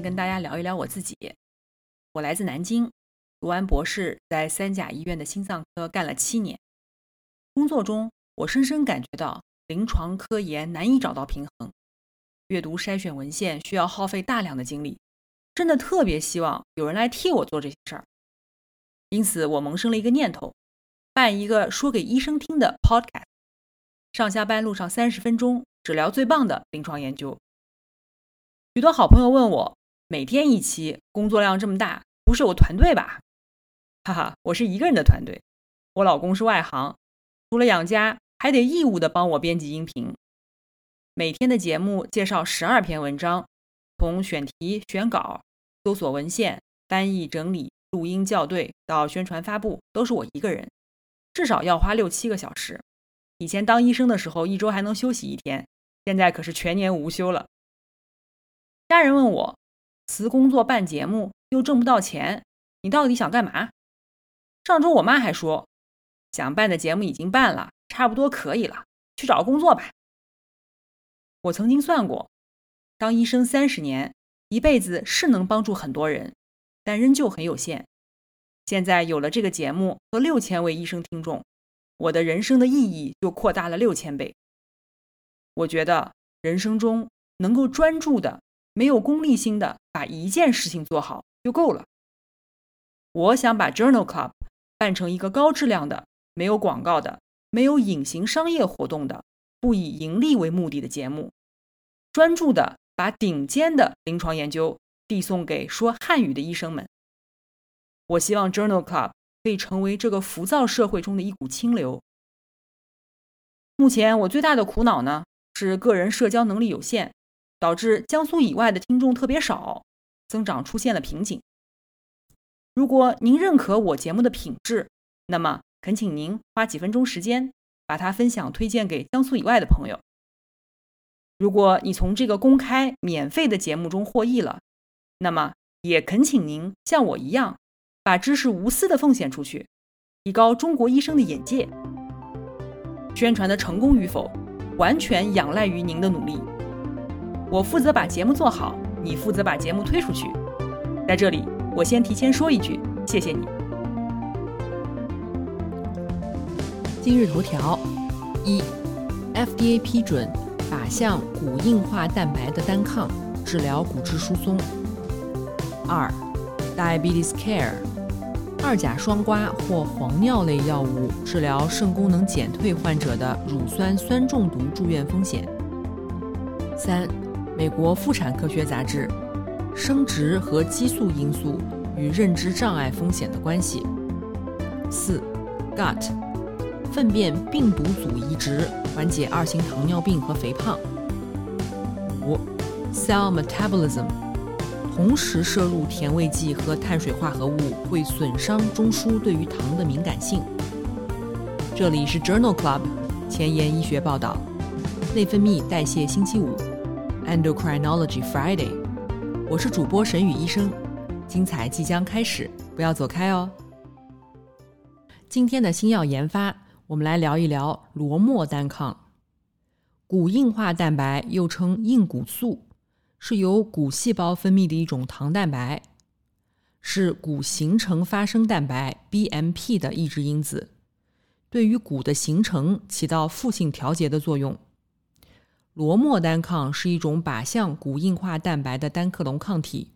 跟大家聊一聊我自己。我来自南京，读完博士，在三甲医院的心脏科干了七年。工作中，我深深感觉到临床科研难以找到平衡，阅读筛选文献需要耗费大量的精力，真的特别希望有人来替我做这些事儿。因此，我萌生了一个念头，办一个说给医生听的 podcast，上下班路上三十分钟，只聊最棒的临床研究。许多好朋友问我，每天一期，工作量这么大，不是我团队吧？哈哈，我是一个人的团队，我老公是外行，除了养家，还得义务的帮我编辑音频。每天的节目介绍十二篇文章，从选题、选稿、搜索文献、翻译、整理。录音校对到宣传发布都是我一个人，至少要花六七个小时。以前当医生的时候，一周还能休息一天，现在可是全年无休了。家人问我辞工作办节目又挣不到钱，你到底想干嘛？上周我妈还说，想办的节目已经办了，差不多可以了，去找工作吧。我曾经算过，当医生三十年，一辈子是能帮助很多人。但仍旧很有限。现在有了这个节目和六千位医生听众，我的人生的意义就扩大了六千倍。我觉得人生中能够专注的、没有功利心的把一件事情做好就够了。我想把 Journal Club 办成一个高质量的、没有广告的、没有隐形商业活动的、不以盈利为目的的节目，专注的把顶尖的临床研究。递送给说汉语的医生们。我希望 Journal Club 可以成为这个浮躁社会中的一股清流。目前我最大的苦恼呢，是个人社交能力有限，导致江苏以外的听众特别少，增长出现了瓶颈。如果您认可我节目的品质，那么恳请您花几分钟时间，把它分享推荐给江苏以外的朋友。如果你从这个公开免费的节目中获益了，那么，也恳请您像我一样，把知识无私的奉献出去，提高中国医生的眼界。宣传的成功与否，完全仰赖于您的努力。我负责把节目做好，你负责把节目推出去。在这里，我先提前说一句，谢谢你。今日头条：一，FDA 批准靶向骨硬化蛋白的单抗治疗骨质疏松。二，diabetes care，二甲双胍或磺脲类药物治疗肾功能减退患者的乳酸酸中毒住院风险。三，美国妇产科学杂志，生殖和激素因素与认知障碍风险的关系。四，gut，粪便病毒组移植缓解二型糖尿病和肥胖。五，cell metabolism。同时摄入甜味剂和碳水化合物会损伤中枢对于糖的敏感性。这里是 Journal Club 前沿医学报道，内分泌代谢星期五，Endocrinology Friday。我是主播沈宇医生，精彩即将开始，不要走开哦。今天的新药研发，我们来聊一聊罗莫单抗，骨硬化蛋白又称硬骨素。是由骨细胞分泌的一种糖蛋白，是骨形成发生蛋白 BMP 的抑制因子，对于骨的形成起到负性调节的作用。罗莫单抗是一种靶向骨硬化蛋白的单克隆抗体，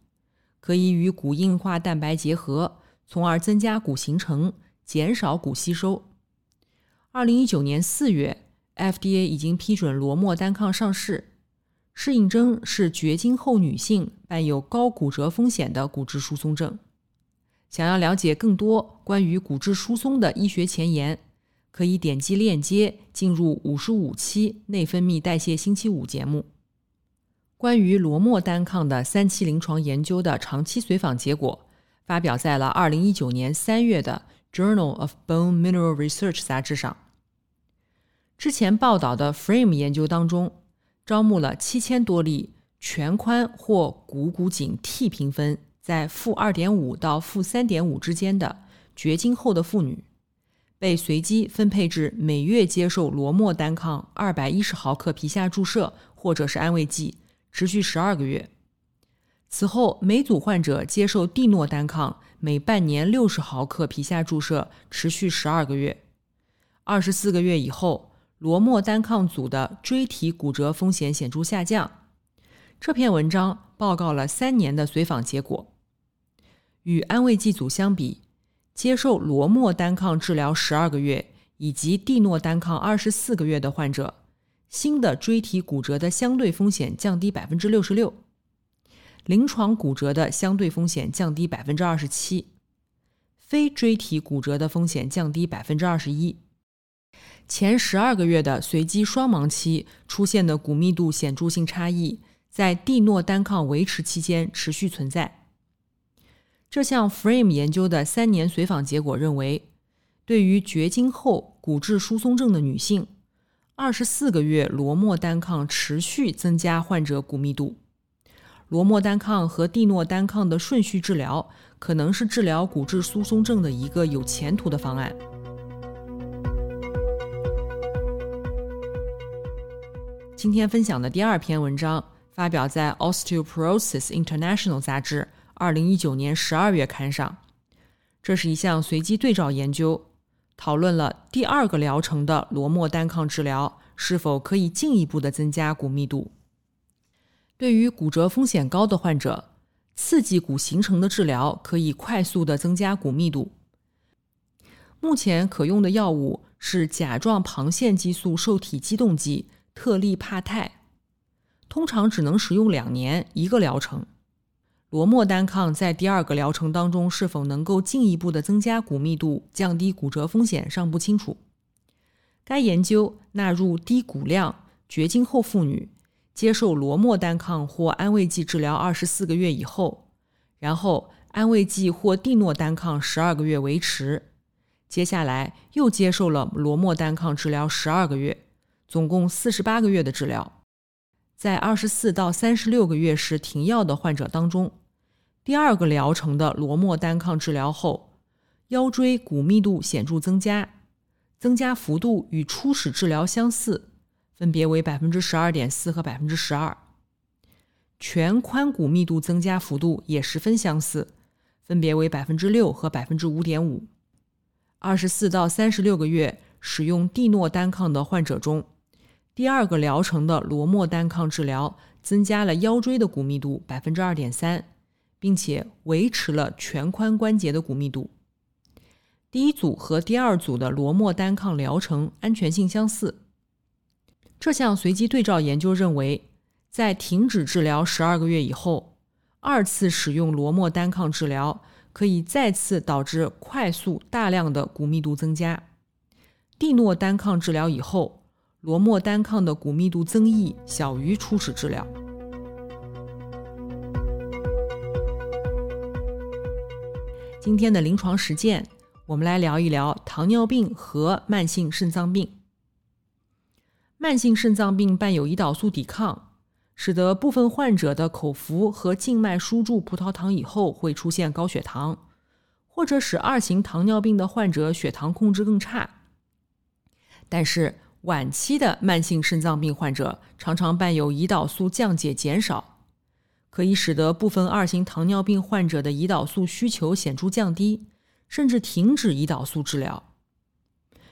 可以与骨硬化蛋白结合，从而增加骨形成，减少骨吸收。二零一九年四月，FDA 已经批准罗莫单抗上市。适应症是绝经后女性伴有高骨折风险的骨质疏松症。想要了解更多关于骨质疏松的医学前沿，可以点击链接进入五十五期内分泌代谢星期五节目。关于罗莫单抗的三期临床研究的长期随访结果，发表在了二零一九年三月的《Journal of Bone Mineral Research》杂志上。之前报道的 Frame 研究当中，招募了七千多例全髋或股骨颈 T 评分在负二点五到负三点五之间的绝经后的妇女，被随机分配至每月接受罗莫单抗二百一十毫克皮下注射或者是安慰剂。持续十二个月，此后每组患者接受地诺单抗每半年六十毫克皮下注射，持续十二个月。二十四个月以后，罗莫单抗组的椎体骨折风险显著下降。这篇文章报告了三年的随访结果，与安慰剂组相比，接受罗莫单抗治疗十二个月以及地诺单抗二十四个月的患者。新的椎体骨折的相对风险降低百分之六十六，临床骨折的相对风险降低百分之二十七，非椎体骨折的风险降低百分之二十一。前十二个月的随机双盲期出现的骨密度显著性差异，在地诺单抗维持期间持续存在。这项 Frame 研究的三年随访结果认为，对于绝经后骨质疏松症的女性。二十四个月罗莫单抗持续增加患者骨密度。罗莫单抗和地诺单抗的顺序治疗可能是治疗骨质疏松症的一个有前途的方案。今天分享的第二篇文章发表在《Osteoporosis International》杂志二零一九年十二月刊上。这是一项随机对照研究。讨论了第二个疗程的罗莫单抗治疗是否可以进一步的增加骨密度。对于骨折风险高的患者，刺激骨形成的治疗可以快速的增加骨密度。目前可用的药物是甲状旁腺激素受体激动剂特利帕肽，通常只能使用两年一个疗程。罗莫单抗在第二个疗程当中是否能够进一步的增加骨密度、降低骨折风险尚不清楚。该研究纳入低骨量绝经后妇女，接受罗莫单抗或安慰剂治疗二十四个月以后，然后安慰剂或地诺单抗十二个月维持，接下来又接受了罗莫单抗治疗十二个月，总共四十八个月的治疗。在二十四到三十六个月时停药的患者当中。第二个疗程的罗莫单抗治疗后，腰椎骨密度显著增加，增加幅度与初始治疗相似，分别为百分之十二点四和百分之十二。全髋骨密度增加幅度也十分相似，分别为百分之六和百分之五点五。二十四到三十六个月使用地诺单抗的患者中，第二个疗程的罗莫单抗治疗增加了腰椎的骨密度百分之二点三。并且维持了全髋关节的骨密度。第一组和第二组的罗莫单抗疗程安全性相似。这项随机对照研究认为，在停止治疗十二个月以后，二次使用罗莫单抗治疗可以再次导致快速大量的骨密度增加。地诺单抗治疗以后，罗莫单抗的骨密度增益小于初始治疗。今天的临床实践，我们来聊一聊糖尿病和慢性肾脏病。慢性肾脏病伴有胰岛素抵抗，使得部分患者的口服和静脉输注葡萄糖以后会出现高血糖，或者使二型糖尿病的患者血糖控制更差。但是晚期的慢性肾脏病患者常常伴有胰岛素降解减少。可以使得部分二型糖尿病患者的胰岛素需求显著降低，甚至停止胰岛素治疗。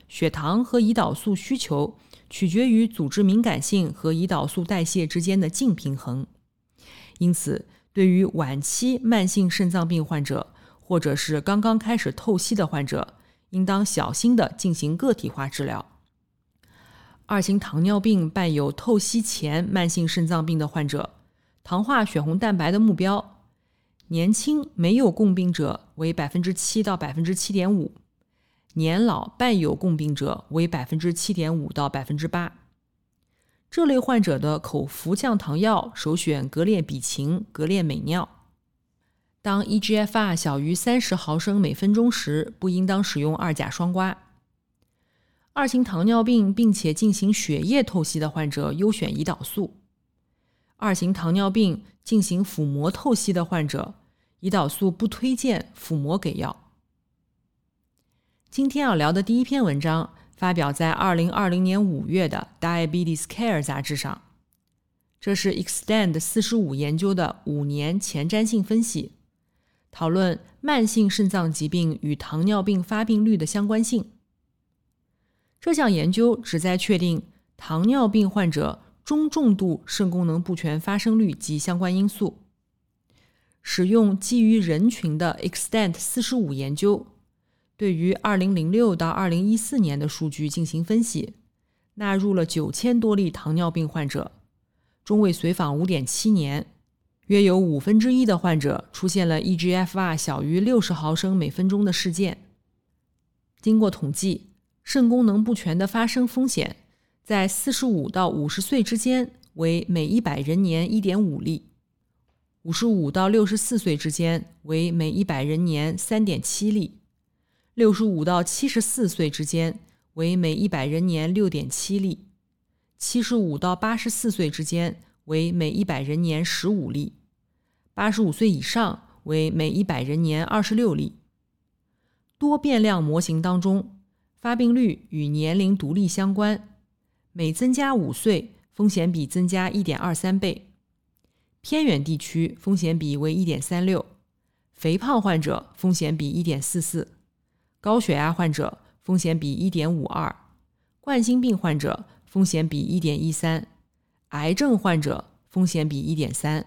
血糖和胰岛素需求取决于组织敏感性和胰岛素代谢之间的净平衡。因此，对于晚期慢性肾脏病患者，或者是刚刚开始透析的患者，应当小心地进行个体化治疗。二型糖尿病伴有透析前慢性肾脏病的患者。糖化血红蛋白的目标，年轻没有共病者为百分之七到百分之七点五，年老伴有共病者为百分之七点五到百分之八。这类患者的口服降糖药首选格列比嗪、格列美脲。当 eGFR 小于三十毫升每分钟时，不应当使用二甲双胍。二型糖尿病并且进行血液透析的患者优选胰岛素。二型糖尿病进行腹膜透析的患者，胰岛素不推荐腹膜给药。今天要聊的第一篇文章。发表在二零二零年五月的《Diabetes Care》杂志上，这是 Extend 四十五研究的五年前瞻性分析，讨论慢性肾脏疾病与糖尿病发病率的相关性。这项研究旨在确定糖尿病患者中重度肾功能不全发生率及相关因素。使用基于人群的 Extend 四十五研究。对于2006到2014年的数据进行分析，纳入了九千多例糖尿病患者，中位随访5.7年，约有五分之一的患者出现了 eGFR 小于60毫升每分钟的事件。经过统计，肾功能不全的发生风险在45到50岁之间为每100人年1.5例，55到64岁之间为每100人年3.7例。六十五到七十四岁之间为每一百人年六点七例，七十五到八十四岁之间为每一百人年十五例，八十五岁以上为每一百人年二十六例。多变量模型当中，发病率与年龄独立相关，每增加五岁，风险比增加一点二三倍。偏远地区风险比为一点三六，肥胖患者风险比一点四四。高血压患者风险比一点五二，冠心病患者风险比一点一三，癌症患者风险比一点三，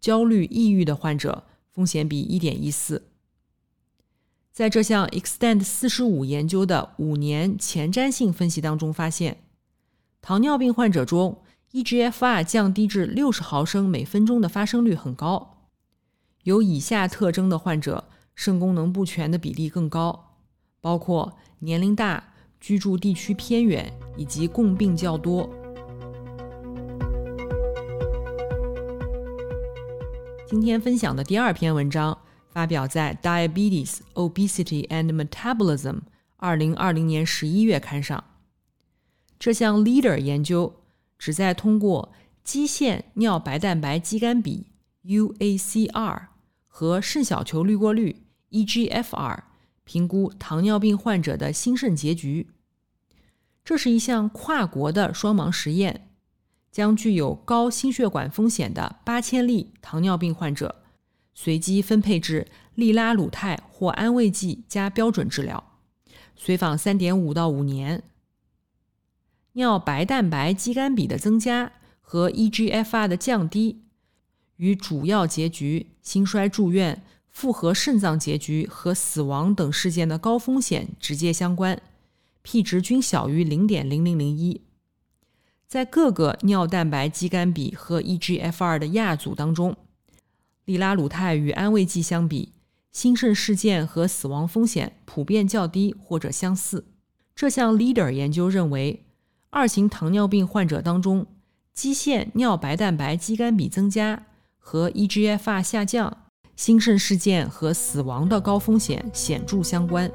焦虑抑郁的患者风险比一点一四。在这项 Extend 四十五研究的五年前瞻性分析当中发现，糖尿病患者中 eGFR 降低至六十毫升每分钟的发生率很高，有以下特征的患者肾功能不全的比例更高。包括年龄大、居住地区偏远以及共病较多。今天分享的第二篇文章发表在《Diabetes, Obesity and Metabolism》二零二零年十一月刊上。这项 Leader 研究旨在通过基线尿白蛋白肌酐比 （UACR） 和肾小球滤过率 （eGFR）。评估糖尿病患者的心肾结局，这是一项跨国的双盲实验，将具有高心血管风险的八千例糖尿病患者随机分配至利拉鲁肽或安慰剂加标准治疗，随访三点五到五年。尿白蛋白肌酐比的增加和 eGFR 的降低与主要结局心衰住院。复合肾脏结局和死亡等事件的高风险直接相关，P 值均小于零点零零零一。在各个尿蛋白肌酐比和 eGFR 的亚组当中，利拉鲁肽与安慰剂相比，心肾事件和死亡风险普遍较低或者相似。这项 Leader 研究认为，二型糖尿病患者当中，基线尿白蛋白肌酐比增加和 eGFR 下降。心肾事件和死亡的高风险显著相关。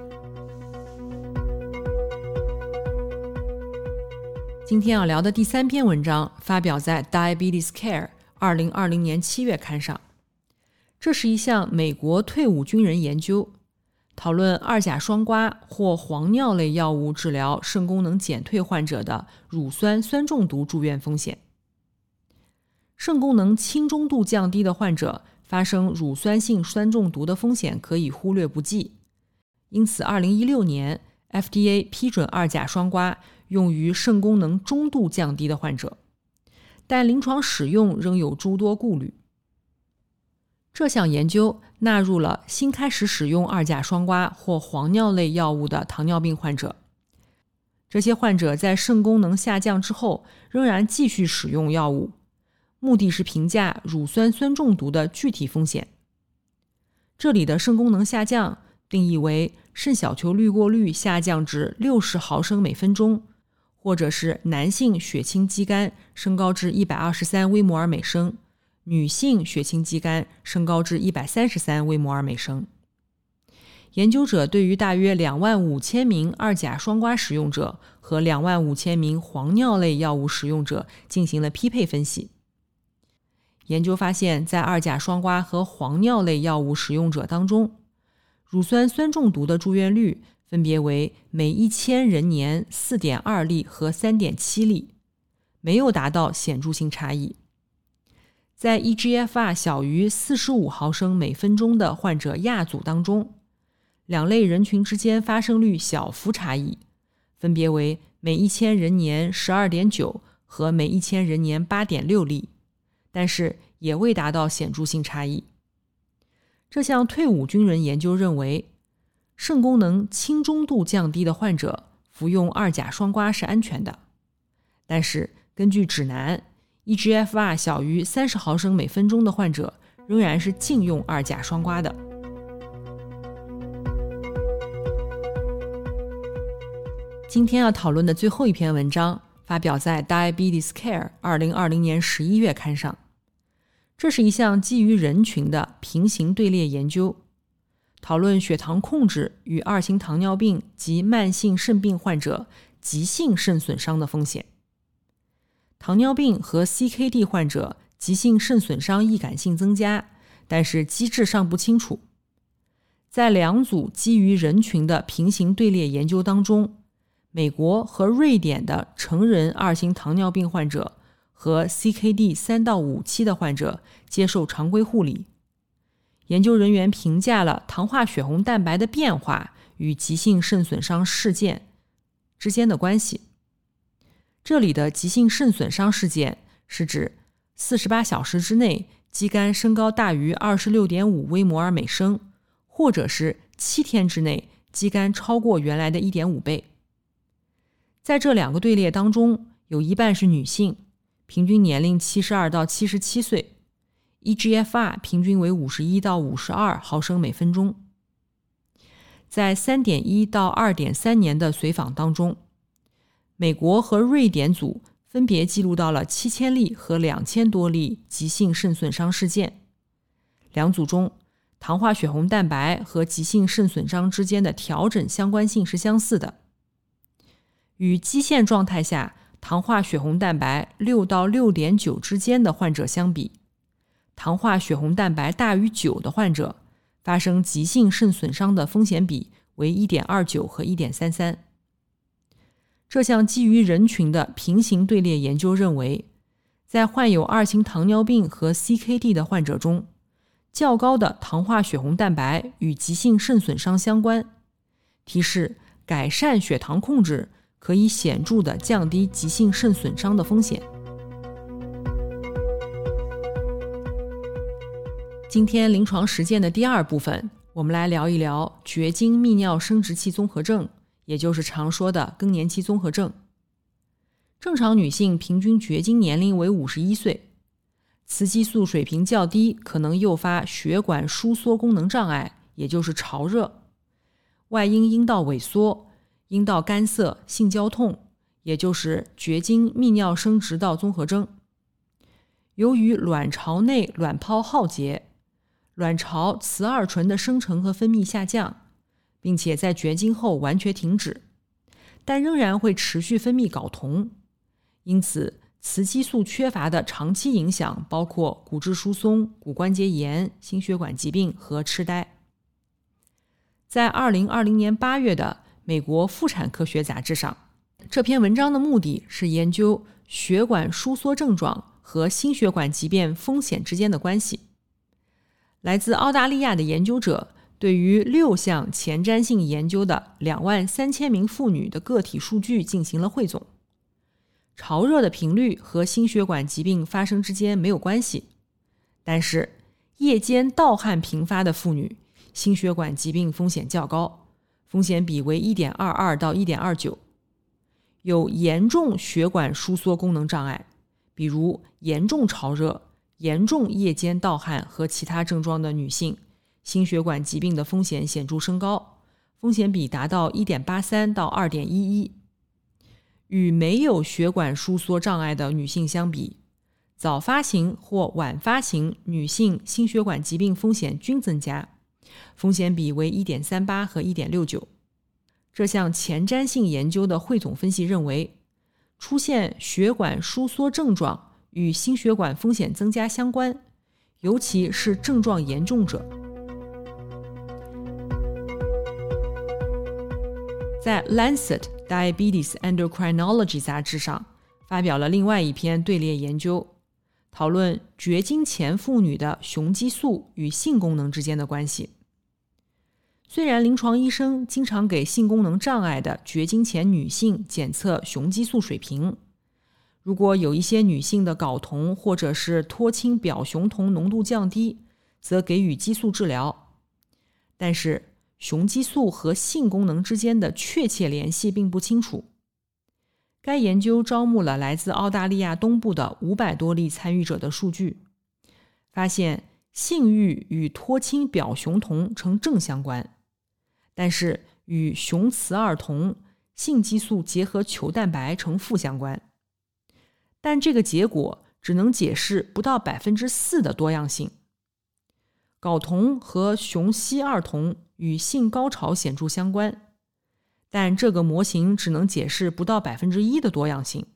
今天要聊的第三篇文章发表在《Diabetes Care》二零二零年七月刊上。这是一项美国退伍军人研究，讨论二甲双胍或磺脲类药物治疗肾功能减退患者的乳酸酸中毒住院风险。肾功能轻中度降低的患者。发生乳酸性酸中毒的风险可以忽略不计，因此，二零一六年 FDA 批准二甲双胍用于肾功能中度降低的患者，但临床使用仍有诸多顾虑。这项研究纳入了新开始使用二甲双胍或黄尿类药物的糖尿病患者，这些患者在肾功能下降之后仍然继续使用药物。目的是评价乳酸酸中毒的具体风险。这里的肾功能下降定义为肾小球滤过率下降至六十毫升每分钟，或者是男性血清肌酐升高至一百二十三微摩尔每升，女性血清肌酐升高至一百三十三微摩尔每升。研究者对于大约两万五千名二甲双胍使用者和两万五千名黄尿类药物使用者进行了匹配分析。研究发现，在二甲双胍和黄尿类药物使用者当中，乳酸酸中毒的住院率分别为每一千人年四点二例和三点七例，没有达到显著性差异。在 eGFR 小于四十五毫升每分钟的患者亚组当中，两类人群之间发生率小幅差异，分别为每一千人年十二点九和每一千人年八点六例。但是也未达到显著性差异。这项退伍军人研究认为，肾功能轻中度降低的患者服用二甲双胍是安全的。但是根据指南，eGFR 小于三十毫升每分钟的患者仍然是禁用二甲双胍的。今天要讨论的最后一篇文章发表在《Diabetes Care》二零二零年十一月刊上。这是一项基于人群的平行队列研究，讨论血糖控制与二型糖尿病及慢性肾病患者急性肾损伤的风险。糖尿病和 CKD 患者急性肾损伤易感性增加，但是机制尚不清楚。在两组基于人群的平行队列研究当中，美国和瑞典的成人二型糖尿病患者。和 CKD 三到五期的患者接受常规护理。研究人员评价了糖化血红蛋白的变化与急性肾损伤事件之间的关系。这里的急性肾损伤事件是指四十八小时之内肌酐升高大于二十六点五微摩尔每升，或者是七天之内肌酐超过原来的一点五倍。在这两个队列当中，有一半是女性。平均年龄七十二到七十七岁，eGFR 平均为五十一到五十二毫升每分钟。在三点一到二点三年的随访当中，美国和瑞典组分别记录到了七千例和两千多例急性肾损伤事件。两组中，糖化血红蛋白和急性肾损伤之间的调整相关性是相似的，与基线状态下。糖化血红蛋白六到六点九之间的患者相比，糖化血红蛋白大于九的患者发生急性肾损伤的风险比为一点二九和一点三三。这项基于人群的平行队列研究认为，在患有二型糖尿病和 CKD 的患者中，较高的糖化血红蛋白与急性肾损伤相关，提示改善血糖控制。可以显著的降低急性肾损伤的风险。今天临床实践的第二部分，我们来聊一聊绝经泌尿生殖器综合症，也就是常说的更年期综合症。正常女性平均绝经年龄为五十一岁，雌激素水平较低可能诱发血管收缩功能障碍，也就是潮热、外阴阴道萎缩。阴道干涩、性交痛，也就是绝经泌尿生殖道综合征。由于卵巢内卵泡耗竭，卵巢雌二醇的生成和分泌下降，并且在绝经后完全停止，但仍然会持续分泌睾酮。因此，雌激素缺乏的长期影响包括骨质疏松、骨关节炎、心血管疾病和痴呆。在二零二零年八月的。美国妇产科学杂志上，这篇文章的目的是研究血管收缩症状和心血管疾病风险之间的关系。来自澳大利亚的研究者对于六项前瞻性研究的两万三千名妇女的个体数据进行了汇总。潮热的频率和心血管疾病发生之间没有关系，但是夜间盗汗频发的妇女，心血管疾病风险较高。风险比为一点二二到一点二九，有严重血管收缩功能障碍，比如严重潮热、严重夜间盗汗和其他症状的女性，心血管疾病的风险显著升高，风险比达到1.83到2.11。与没有血管收缩障碍的女性相比，早发型或晚发型女性心血管疾病风险均增加，风险比为1.38和1.69。这项前瞻性研究的汇总分析认为，出现血管收缩症状与心血管风险增加相关，尤其是症状严重者。在《Lancet Diabetes Endocrinology》杂志上发表了另外一篇队列研究，讨论绝经前妇女的雄激素与性功能之间的关系。虽然临床医生经常给性功能障碍的绝经前女性检测雄激素水平，如果有一些女性的睾酮或者是脱氢表雄酮浓度降低，则给予激素治疗，但是。雄激素和性功能之间的确切联系并不清楚。该研究招募了来自澳大利亚东部的五百多例参与者的数据，发现性欲与脱氢表雄酮呈正相关，但是与雄雌二酮性激素结合球蛋白呈负相关。但这个结果只能解释不到百分之四的多样性。睾酮和雄烯二酮。与性高潮显著相关，但这个模型只能解释不到百分之一的多样性。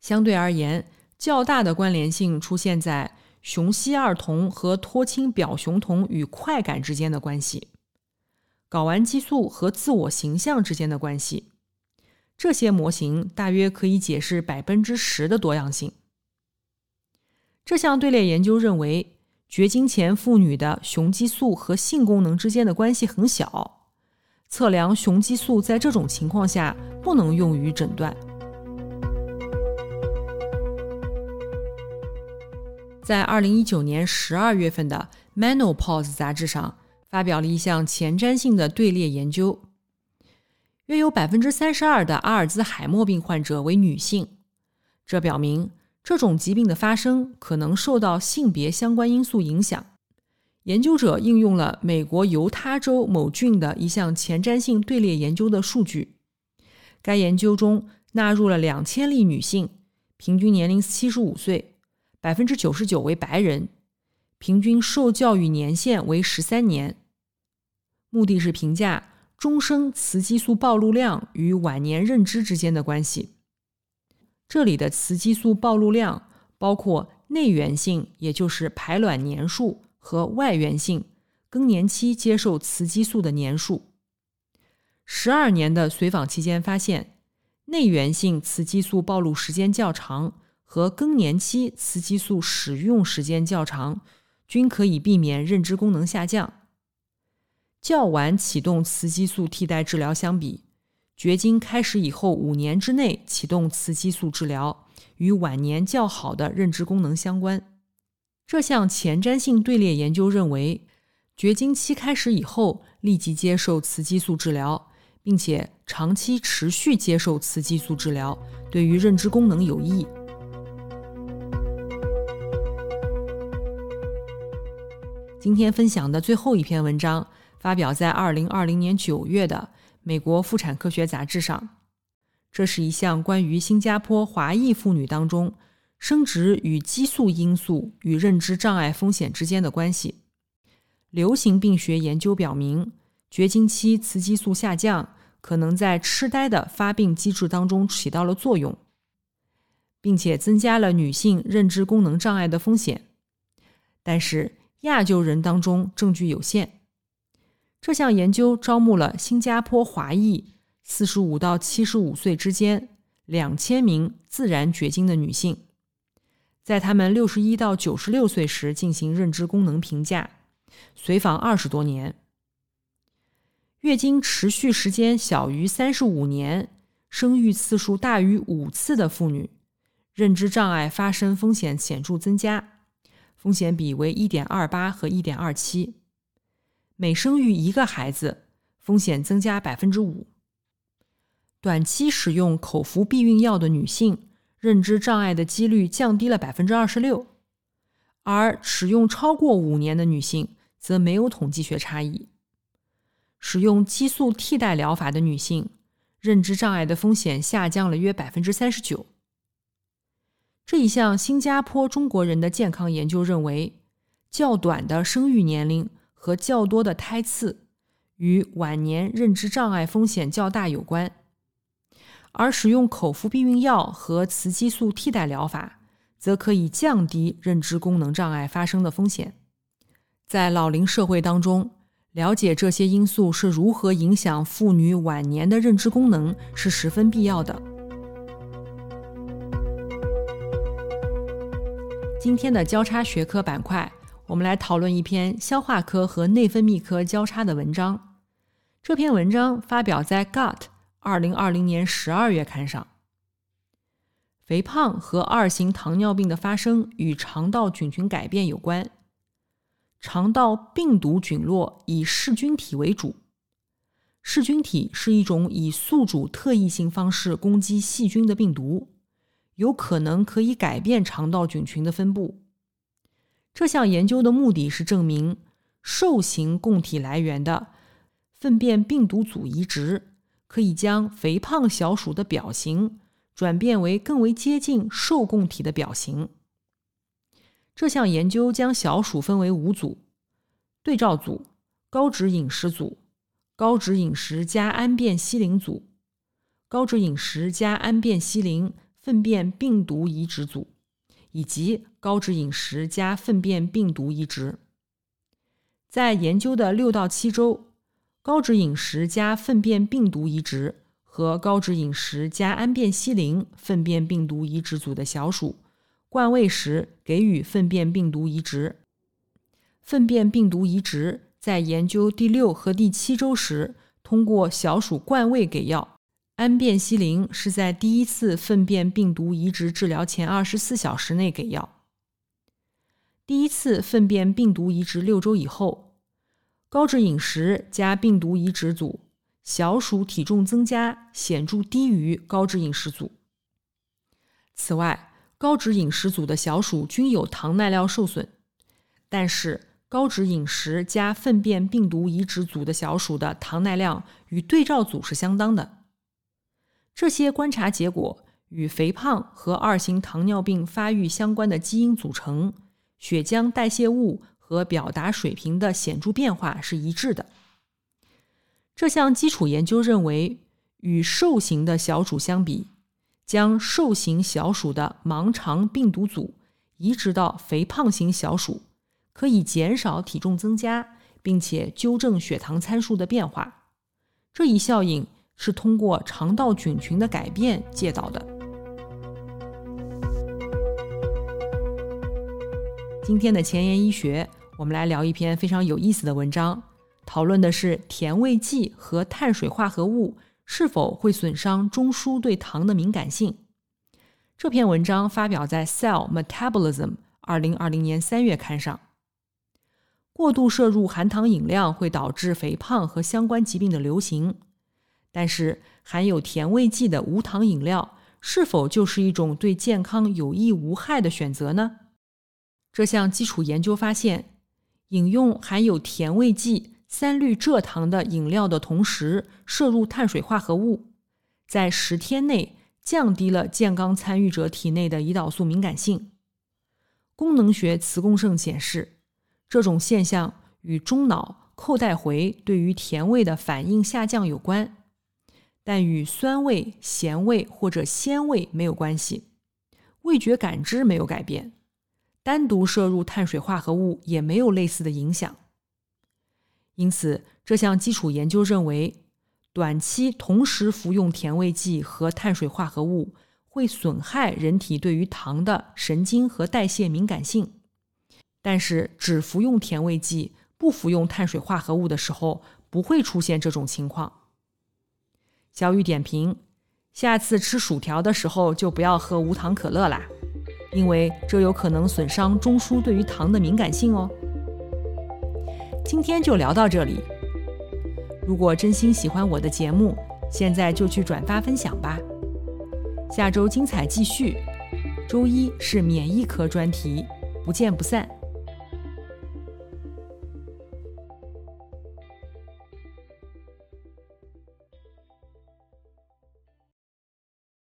相对而言，较大的关联性出现在雄烯二酮和脱氢表雄酮与快感之间的关系，睾丸激素和自我形象之间的关系。这些模型大约可以解释百分之十的多样性。这项队列研究认为。绝经前妇女的雄激素和性功能之间的关系很小，测量雄激素在这种情况下不能用于诊断。在二零一九年十二月份的《Menopause》杂志上发表了一项前瞻性的队列研究，约有百分之三十二的阿尔兹海默病患者为女性，这表明。这种疾病的发生可能受到性别相关因素影响。研究者应用了美国犹他州某郡的一项前瞻性队列研究的数据。该研究中纳入了两千例女性，平均年龄七十五岁，百分之九十九为白人，平均受教育年限为十三年。目的是评价终生雌激素暴露量与晚年认知之间的关系。这里的雌激素暴露量包括内源性，也就是排卵年数和外源性更年期接受雌激素的年数。十二年的随访期间发现，内源性雌激素暴露时间较长和更年期雌激素使用时间较长，均可以避免认知功能下降。较晚启动雌激素替代治疗相比。绝经开始以后五年之内启动雌激素治疗，与晚年较好的认知功能相关。这项前瞻性队列研究认为，绝经期开始以后立即接受雌激素治疗，并且长期持续接受雌激素治疗，对于认知功能有益。今天分享的最后一篇文章发表在二零二零年九月的。美国妇产科学杂志上，这是一项关于新加坡华裔妇女当中生殖与激素因素与认知障碍风险之间的关系。流行病学研究表明，绝经期雌激素下降可能在痴呆的发病机制当中起到了作用，并且增加了女性认知功能障碍的风险。但是亚洲人当中证据有限。这项研究招募了新加坡华裔四十五到七十五岁之间两千名自然绝经的女性，在她们六十一到九十六岁时进行认知功能评价，随访二十多年。月经持续时间小于三十五年、生育次数大于五次的妇女，认知障碍发生风险显著增加，风险比为一点二八和一点二七。每生育一个孩子，风险增加百分之五。短期使用口服避孕药的女性，认知障碍的几率降低了百分之二十六，而使用超过五年的女性，则没有统计学差异。使用激素替代疗法的女性，认知障碍的风险下降了约百分之三十九。这一项新加坡中国人的健康研究认为，较短的生育年龄和较多的胎次与晚年认知障碍风险较大有关，而使用口服避孕药和雌激素替代疗法，则可以降低认知功能障碍发生的风险。在老龄社会当中，了解这些因素是如何影响妇女晚年的认知功能是十分必要的。今天的交叉学科板块，我们来讨论一篇消化科和内分泌科交叉的文章。这篇文章发表在《Gut》二零二零年十二月刊上。肥胖和二型糖尿病的发生与肠道菌群改变有关。肠道病毒菌落以噬菌体为主，噬菌体是一种以宿主特异性方式攻击细菌的病毒。有可能可以改变肠道菌群的分布。这项研究的目的是证明兽型供体来源的粪便病毒组移植可以将肥胖小鼠的表型转变为更为接近受供体的表型。这项研究将小鼠分为五组：对照组、高脂饮食组、高脂饮食加氨变西林组、高脂饮食加氨变西林。粪便病毒移植组以及高脂饮食加粪便病毒移植，在研究的六到七周，高脂饮食加粪便病毒移植和高脂饮食加氨变西林粪便病毒移植组的小鼠灌喂时给予粪便病毒移植。粪便病毒移植在研究第六和第七周时，通过小鼠灌喂给药。氨变西林是在第一次粪便病毒移植治疗前二十四小时内给药。第一次粪便病毒移植六周以后，高脂饮食加病毒移植组小鼠体重增加显著低于高脂饮食组。此外，高脂饮食组的小鼠均有糖耐料受损，但是高脂饮食加粪便病毒移植组的小鼠的糖耐量与对照组是相当的。这些观察结果与肥胖和二型糖尿病发育相关的基因组成、血浆代谢物和表达水平的显著变化是一致的。这项基础研究认为，与瘦型的小鼠相比，将瘦型小鼠的盲肠病毒组移植到肥胖型小鼠，可以减少体重增加，并且纠正血糖参数的变化。这一效应。是通过肠道菌群的改变借到的。今天的前沿医学，我们来聊一篇非常有意思的文章，讨论的是甜味剂和碳水化合物是否会损伤中枢对糖的敏感性。这篇文章发表在《Cell Metabolism》二零二零年三月刊上。过度摄入含糖饮料会导致肥胖和相关疾病的流行。但是，含有甜味剂的无糖饮料是否就是一种对健康有益无害的选择呢？这项基础研究发现，饮用含有甜味剂三氯蔗糖的饮料的同时摄入碳水化合物，在十天内降低了健康参与者体内的胰岛素敏感性。功能学磁共振显示，这种现象与中脑扣带回对于甜味的反应下降有关。但与酸味、咸味或者鲜味没有关系，味觉感知没有改变，单独摄入碳水化合物也没有类似的影响。因此，这项基础研究认为，短期同时服用甜味剂和碳水化合物会损害人体对于糖的神经和代谢敏感性。但是，只服用甜味剂不服用碳水化合物的时候，不会出现这种情况。小雨点评：下次吃薯条的时候就不要喝无糖可乐啦，因为这有可能损伤中枢对于糖的敏感性哦。今天就聊到这里。如果真心喜欢我的节目，现在就去转发分享吧。下周精彩继续，周一是免疫科专题，不见不散。